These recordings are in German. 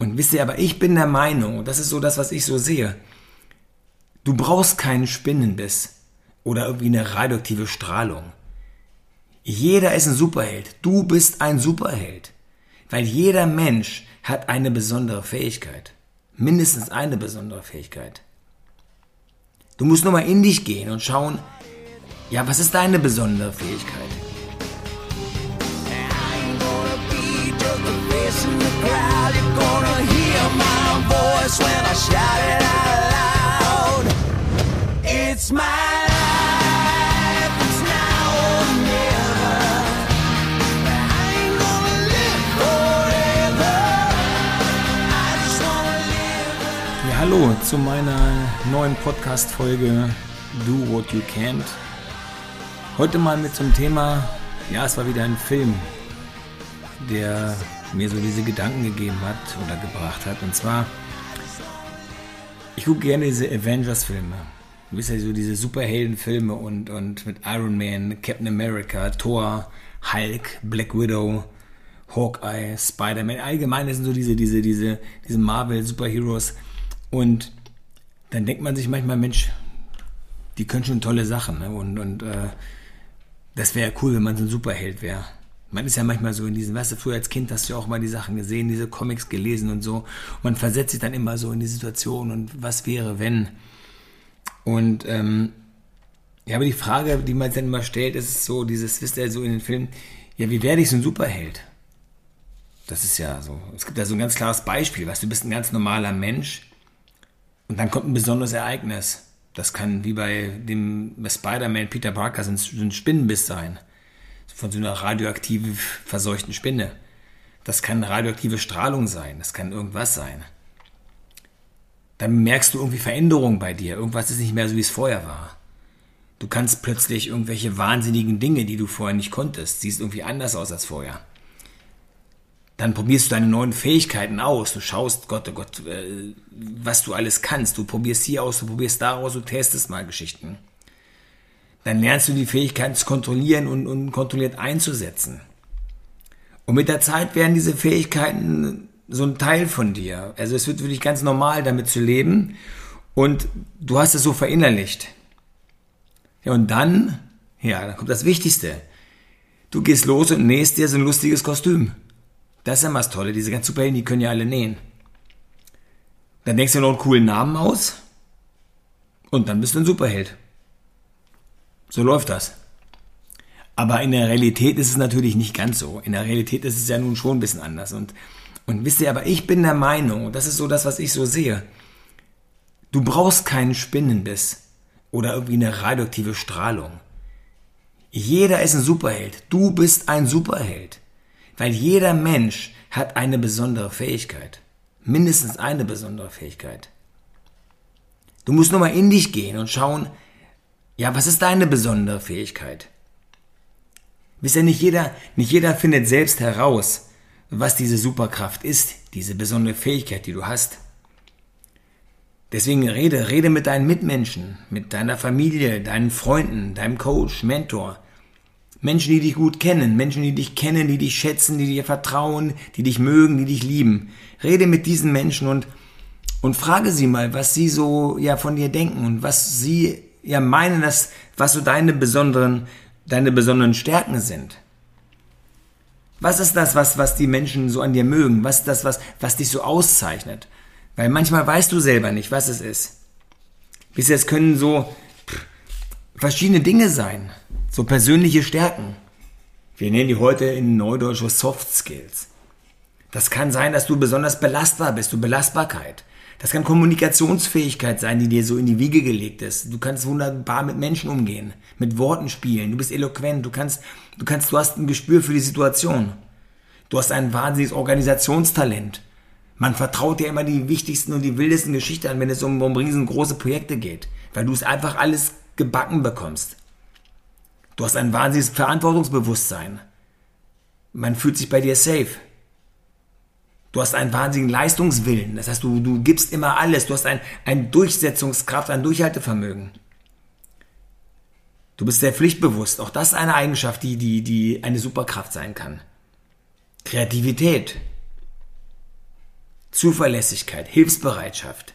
Und wisst ihr, aber ich bin der Meinung, und das ist so das, was ich so sehe, du brauchst keinen Spinnenbiss oder irgendwie eine radioaktive Strahlung. Jeder ist ein Superheld. Du bist ein Superheld. Weil jeder Mensch hat eine besondere Fähigkeit. Mindestens eine besondere Fähigkeit. Du musst nur mal in dich gehen und schauen, ja, was ist deine besondere Fähigkeit? My hallo zu meiner neuen Podcast-Folge Do What You Can't. Heute mal mit zum Thema, ja, es war wieder ein Film, der mir so diese Gedanken gegeben hat oder gebracht hat. Und zwar, ich gucke gerne diese Avengers-Filme. Du wisst ja so diese Superhelden-Filme und, und mit Iron Man, Captain America, Thor, Hulk, Black Widow, Hawkeye, Spider-Man. Allgemein sind so diese, diese, diese, diese Marvel-Superheroes. Und dann denkt man sich manchmal, Mensch, die können schon tolle Sachen. Ne? Und, und äh, das wäre ja cool, wenn man so ein Superheld wäre. Man ist ja manchmal so in diesen, weißt du, früher als Kind hast du ja auch mal die Sachen gesehen, diese Comics gelesen und so. Und man versetzt sich dann immer so in die Situation und was wäre, wenn. Und ähm, ja, aber die Frage, die man dann immer stellt, ist so, dieses, wisst ihr, so in den Filmen, ja, wie werde ich so ein Superheld? Das ist ja so, es gibt da so ein ganz klares Beispiel, weißt du, du bist ein ganz normaler Mensch, und dann kommt ein besonderes Ereignis. Das kann wie bei dem Spider-Man Peter Parker so ein Spinnenbiss sein. Von so einer radioaktiv verseuchten Spinne. Das kann radioaktive Strahlung sein. Das kann irgendwas sein. Dann merkst du irgendwie Veränderungen bei dir. Irgendwas ist nicht mehr so, wie es vorher war. Du kannst plötzlich irgendwelche wahnsinnigen Dinge, die du vorher nicht konntest. Siehst irgendwie anders aus als vorher dann probierst du deine neuen Fähigkeiten aus. Du schaust, Gott, oh Gott, äh, was du alles kannst. Du probierst hier aus, du probierst da aus, du testest mal Geschichten. Dann lernst du die Fähigkeiten zu kontrollieren und, und kontrolliert einzusetzen. Und mit der Zeit werden diese Fähigkeiten so ein Teil von dir. Also es wird für dich ganz normal, damit zu leben. Und du hast es so verinnerlicht. Ja, und dann, ja, dann kommt das Wichtigste. Du gehst los und nähst dir so ein lustiges Kostüm. Das ist ja mal das Tolle. Diese ganzen Superhelden, die können ja alle nähen. Dann denkst du noch einen coolen Namen aus und dann bist du ein Superheld. So läuft das. Aber in der Realität ist es natürlich nicht ganz so. In der Realität ist es ja nun schon ein bisschen anders. Und, und wisst ihr, aber ich bin der Meinung, und das ist so das, was ich so sehe, du brauchst keinen Spinnenbiss oder irgendwie eine radioaktive Strahlung. Jeder ist ein Superheld. Du bist ein Superheld. Weil jeder Mensch hat eine besondere Fähigkeit. Mindestens eine besondere Fähigkeit. Du musst nur mal in dich gehen und schauen, ja, was ist deine besondere Fähigkeit? Wisst ihr, nicht jeder, nicht jeder findet selbst heraus, was diese Superkraft ist, diese besondere Fähigkeit, die du hast. Deswegen rede, rede mit deinen Mitmenschen, mit deiner Familie, deinen Freunden, deinem Coach, Mentor, Menschen, die dich gut kennen, Menschen, die dich kennen, die dich schätzen, die dir vertrauen, die dich mögen, die dich lieben. Rede mit diesen Menschen und, und frage sie mal, was sie so ja von dir denken und was sie ja meinen, dass, was so deine besonderen, deine besonderen Stärken sind. Was ist das, was, was die Menschen so an dir mögen? Was ist das, was, was dich so auszeichnet? Weil manchmal weißt du selber nicht, was es ist. Bis jetzt können so verschiedene Dinge sein. So persönliche Stärken. Wir nennen die heute in Neudeutsch Soft Skills. Das kann sein, dass du besonders belastbar bist, du Belastbarkeit. Das kann Kommunikationsfähigkeit sein, die dir so in die Wiege gelegt ist. Du kannst wunderbar mit Menschen umgehen, mit Worten spielen. Du bist eloquent, du kannst, du kannst, du hast ein Gespür für die Situation. Du hast ein wahnsinniges Organisationstalent. Man vertraut dir immer die wichtigsten und die wildesten Geschichten an, wenn es um, um riesengroße Projekte geht, weil du es einfach alles gebacken bekommst. Du hast ein wahnsinniges Verantwortungsbewusstsein. Man fühlt sich bei dir safe. Du hast einen wahnsinnigen Leistungswillen. Das heißt, du, du gibst immer alles. Du hast ein, ein Durchsetzungskraft, ein Durchhaltevermögen. Du bist sehr pflichtbewusst. Auch das ist eine Eigenschaft, die, die, die eine Superkraft sein kann. Kreativität. Zuverlässigkeit, Hilfsbereitschaft.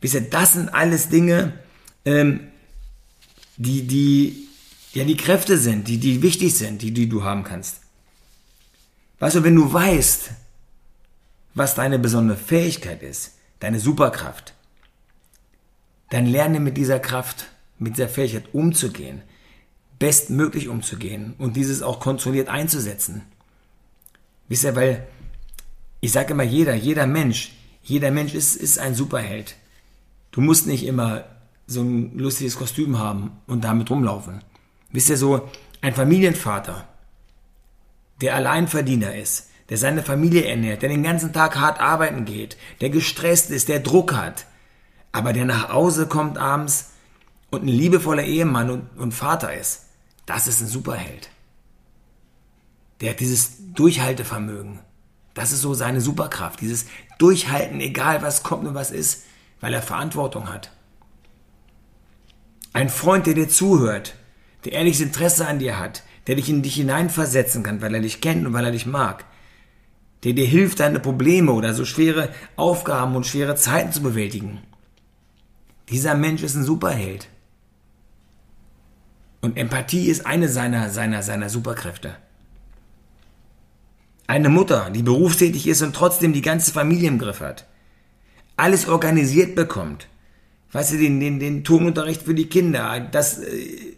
Wisst ihr, das sind alles Dinge, ähm, die, die, ja, die Kräfte sind, die, die wichtig sind, die, die du haben kannst. Weißt du, wenn du weißt, was deine besondere Fähigkeit ist, deine Superkraft, dann lerne mit dieser Kraft, mit dieser Fähigkeit umzugehen, bestmöglich umzugehen und dieses auch kontrolliert einzusetzen. Wisst ihr, weil ich sage immer, jeder, jeder Mensch, jeder Mensch ist, ist ein Superheld. Du musst nicht immer so ein lustiges Kostüm haben und damit rumlaufen. Wisst ihr so, ein Familienvater, der Alleinverdiener ist, der seine Familie ernährt, der den ganzen Tag hart arbeiten geht, der gestresst ist, der Druck hat, aber der nach Hause kommt abends und ein liebevoller Ehemann und, und Vater ist, das ist ein Superheld. Der hat dieses Durchhaltevermögen. Das ist so seine Superkraft, dieses Durchhalten, egal was kommt und was ist, weil er Verantwortung hat. Ein Freund, der dir zuhört, der ehrliches Interesse an dir hat, der dich in dich hineinversetzen kann, weil er dich kennt und weil er dich mag, der dir hilft, deine Probleme oder so schwere Aufgaben und schwere Zeiten zu bewältigen. Dieser Mensch ist ein Superheld. Und Empathie ist eine seiner, seiner, seiner Superkräfte. Eine Mutter, die berufstätig ist und trotzdem die ganze Familie im Griff hat. Alles organisiert bekommt. Weißt du, den, den, den Turnunterricht für die Kinder, das, äh,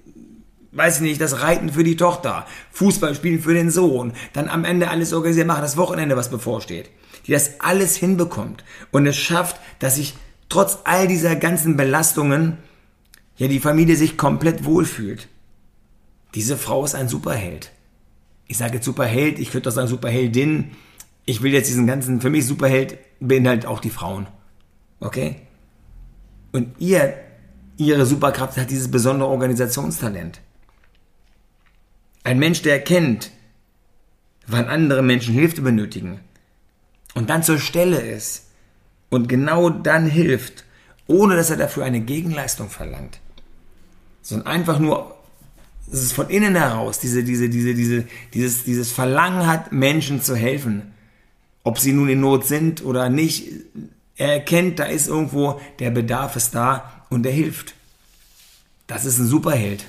weiß ich nicht, das Reiten für die Tochter, Fußball spielen für den Sohn, dann am Ende alles organisiert machen, das Wochenende, was bevorsteht. Die das alles hinbekommt und es schafft, dass sich trotz all dieser ganzen Belastungen ja die Familie sich komplett wohlfühlt. Diese Frau ist ein Superheld. Ich sage jetzt Superheld, ich würde doch sagen Superheldin. Ich will jetzt diesen ganzen, für mich Superheld beinhaltet auch die Frauen. Okay? Und ihr, ihre Superkraft hat dieses besondere Organisationstalent. Ein Mensch, der erkennt, wann andere Menschen Hilfe benötigen und dann zur Stelle ist und genau dann hilft, ohne dass er dafür eine Gegenleistung verlangt, sondern einfach nur, es von innen heraus diese, diese, diese, diese, dieses, dieses Verlangen hat, Menschen zu helfen. Ob sie nun in Not sind oder nicht, er erkennt, da ist irgendwo, der Bedarf ist da und er hilft. Das ist ein Superheld.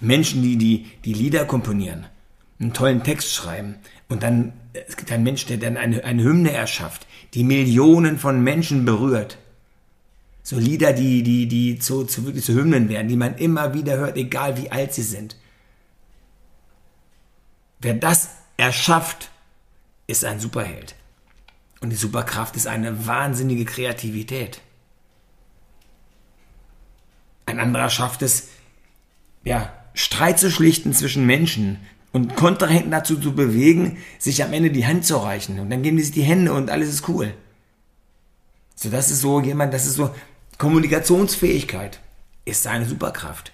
Menschen, die, die, die Lieder komponieren, einen tollen Text schreiben und dann, es gibt einen Mensch, der dann eine, eine Hymne erschafft, die Millionen von Menschen berührt. So Lieder, die, die, die zu, zu wirklich zu Hymnen werden, die man immer wieder hört, egal wie alt sie sind. Wer das erschafft, ist ein Superheld. Und die Superkraft ist eine wahnsinnige Kreativität. Ein anderer schafft es, ja, Streit zu schlichten zwischen Menschen und Kontrahenten dazu zu bewegen, sich am Ende die Hand zu reichen. Und dann geben die sich die Hände und alles ist cool. So, das ist so jemand, das ist so Kommunikationsfähigkeit ist seine Superkraft.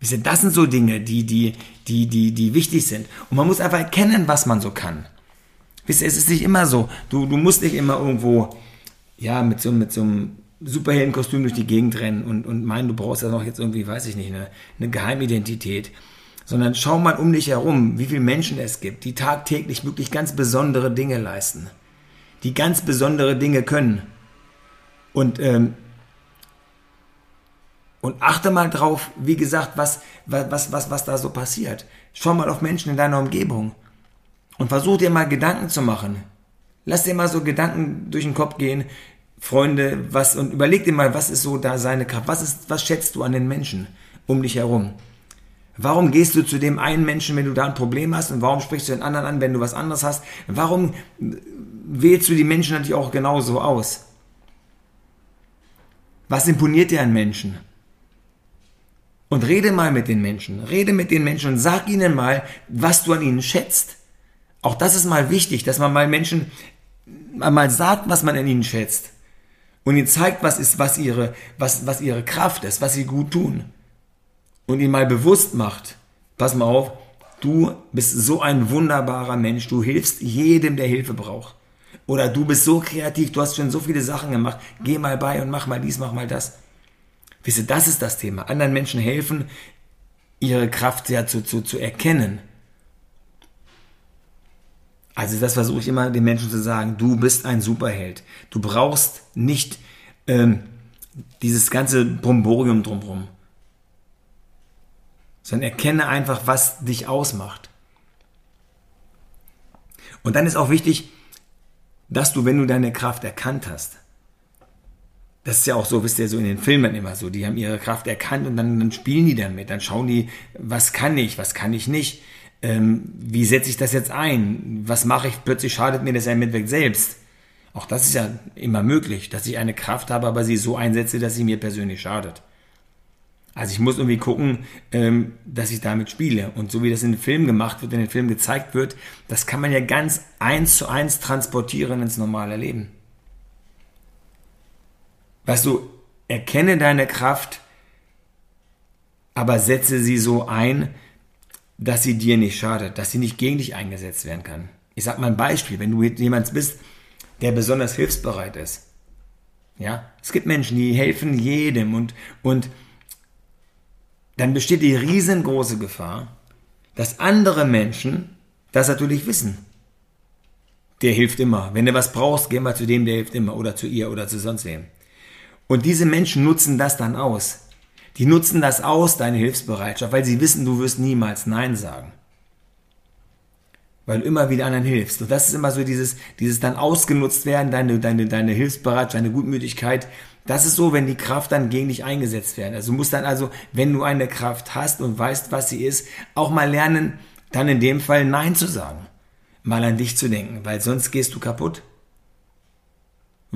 Das sind so Dinge, die, die, die, die, die wichtig sind. Und man muss einfach erkennen, was man so kann. Wisst ihr, es ist nicht immer so. Du, du musst nicht immer irgendwo, ja, mit so, mit so einem Superheldenkostüm durch die Gegend rennen und, und meinen, du brauchst ja noch jetzt irgendwie, weiß ich nicht, eine, eine Geheimidentität. Sondern schau mal um dich herum, wie viele Menschen es gibt, die tagtäglich wirklich ganz besondere Dinge leisten. Die ganz besondere Dinge können. Und, ähm, und achte mal drauf, wie gesagt, was, was, was, was da so passiert. Schau mal auf Menschen in deiner Umgebung. Und versuch dir mal Gedanken zu machen. Lass dir mal so Gedanken durch den Kopf gehen, Freunde, was, und überleg dir mal, was ist so da seine Kraft? Was ist, was schätzt du an den Menschen um dich herum? Warum gehst du zu dem einen Menschen, wenn du da ein Problem hast? Und warum sprichst du den anderen an, wenn du was anderes hast? Warum wählst du die Menschen natürlich auch genauso aus? Was imponiert dir an Menschen? Und rede mal mit den Menschen. Rede mit den Menschen und sag ihnen mal, was du an ihnen schätzt. Auch das ist mal wichtig, dass man mal Menschen mal sagt, was man an ihnen schätzt und ihnen zeigt, was ist, was ihre, was, was ihre Kraft ist, was sie gut tun. Und ihnen mal bewusst macht, pass mal auf, du bist so ein wunderbarer Mensch, du hilfst jedem, der Hilfe braucht. Oder du bist so kreativ, du hast schon so viele Sachen gemacht, geh mal bei und mach mal dies, mach mal das. Wisst ihr, das ist das Thema. Anderen Menschen helfen, ihre Kraft ja zu, zu, zu erkennen. Also das versuche ich immer den Menschen zu sagen, du bist ein Superheld. Du brauchst nicht ähm, dieses ganze Bromborium drumherum, sondern erkenne einfach, was dich ausmacht. Und dann ist auch wichtig, dass du, wenn du deine Kraft erkannt hast, das ist ja auch so, wisst ihr, so in den Filmen immer so, die haben ihre Kraft erkannt und dann, dann spielen die damit, dann schauen die, was kann ich, was kann ich nicht, ähm, wie setze ich das jetzt ein, was mache ich, plötzlich schadet mir das ja mitweg selbst. Auch das ist ja immer möglich, dass ich eine Kraft habe, aber sie so einsetze, dass sie mir persönlich schadet. Also ich muss irgendwie gucken, ähm, dass ich damit spiele. Und so wie das in den Film gemacht wird, in den Film gezeigt wird, das kann man ja ganz eins zu eins transportieren ins normale Leben. Weißt du, erkenne deine Kraft, aber setze sie so ein, dass sie dir nicht schadet, dass sie nicht gegen dich eingesetzt werden kann. Ich sag mal ein Beispiel, wenn du jemand bist, der besonders hilfsbereit ist. Ja, es gibt Menschen, die helfen jedem und, und dann besteht die riesengroße Gefahr, dass andere Menschen das natürlich wissen. Der hilft immer. Wenn du was brauchst, geh mal zu dem, der hilft immer oder zu ihr oder zu sonst wem. Und diese Menschen nutzen das dann aus. Die nutzen das aus, deine Hilfsbereitschaft, weil sie wissen, du wirst niemals Nein sagen. Weil du immer wieder anderen hilfst. Und das ist immer so dieses, dieses dann ausgenutzt werden, deine, deine, deine Hilfsbereitschaft, deine Gutmütigkeit. Das ist so, wenn die Kraft dann gegen dich eingesetzt werden. Also du musst dann also, wenn du eine Kraft hast und weißt, was sie ist, auch mal lernen, dann in dem Fall Nein zu sagen. Mal an dich zu denken, weil sonst gehst du kaputt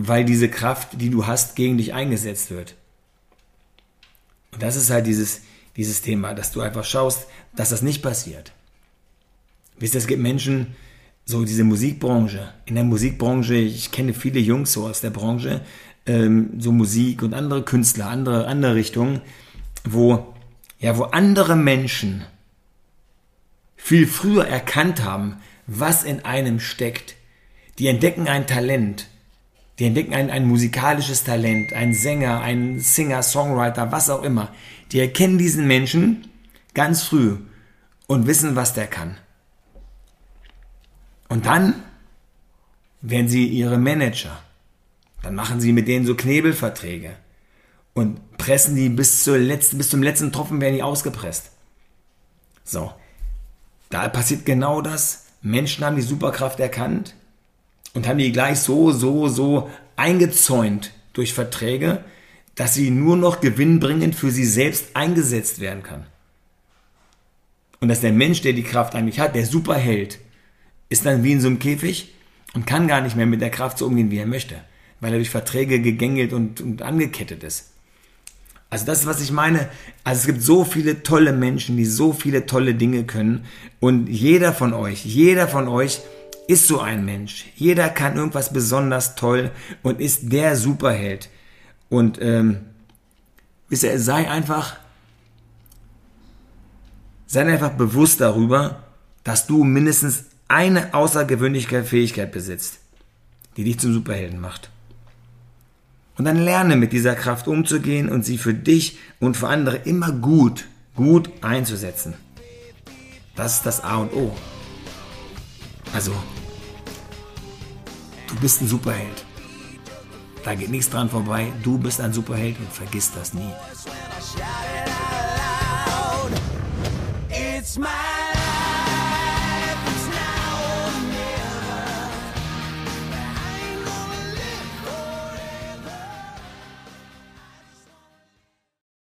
weil diese Kraft, die du hast, gegen dich eingesetzt wird. Und das ist halt dieses, dieses Thema, dass du einfach schaust, dass das nicht passiert. Wisst ihr, es gibt Menschen, so diese Musikbranche, in der Musikbranche, ich kenne viele Jungs so aus der Branche, ähm, so Musik und andere Künstler, andere, andere Richtungen, wo, ja, wo andere Menschen viel früher erkannt haben, was in einem steckt. Die entdecken ein Talent die entdecken ein, ein musikalisches Talent, ein Sänger, ein Singer, Songwriter, was auch immer. Die erkennen diesen Menschen ganz früh und wissen, was der kann. Und dann werden sie ihre Manager. Dann machen sie mit denen so Knebelverträge und pressen die bis, zur letzten, bis zum letzten Tropfen werden die ausgepresst. So, da passiert genau das. Menschen haben die Superkraft erkannt, und haben die gleich so, so, so eingezäunt durch Verträge, dass sie nur noch gewinnbringend für sie selbst eingesetzt werden kann. Und dass der Mensch, der die Kraft eigentlich hat, der Superheld, ist dann wie in so einem Käfig und kann gar nicht mehr mit der Kraft so umgehen, wie er möchte, weil er durch Verträge gegängelt und, und angekettet ist. Also das ist, was ich meine. Also es gibt so viele tolle Menschen, die so viele tolle Dinge können und jeder von euch, jeder von euch ist so ein Mensch. Jeder kann irgendwas besonders toll und ist der Superheld. Und ähm, wisst ihr, sei einfach, sei einfach bewusst darüber, dass du mindestens eine außergewöhnliche Fähigkeit besitzt, die dich zum Superhelden macht. Und dann lerne mit dieser Kraft umzugehen und sie für dich und für andere immer gut, gut einzusetzen. Das ist das A und O. Also, du bist ein Superheld. Da geht nichts dran vorbei. Du bist ein Superheld und vergiss das nie. It's my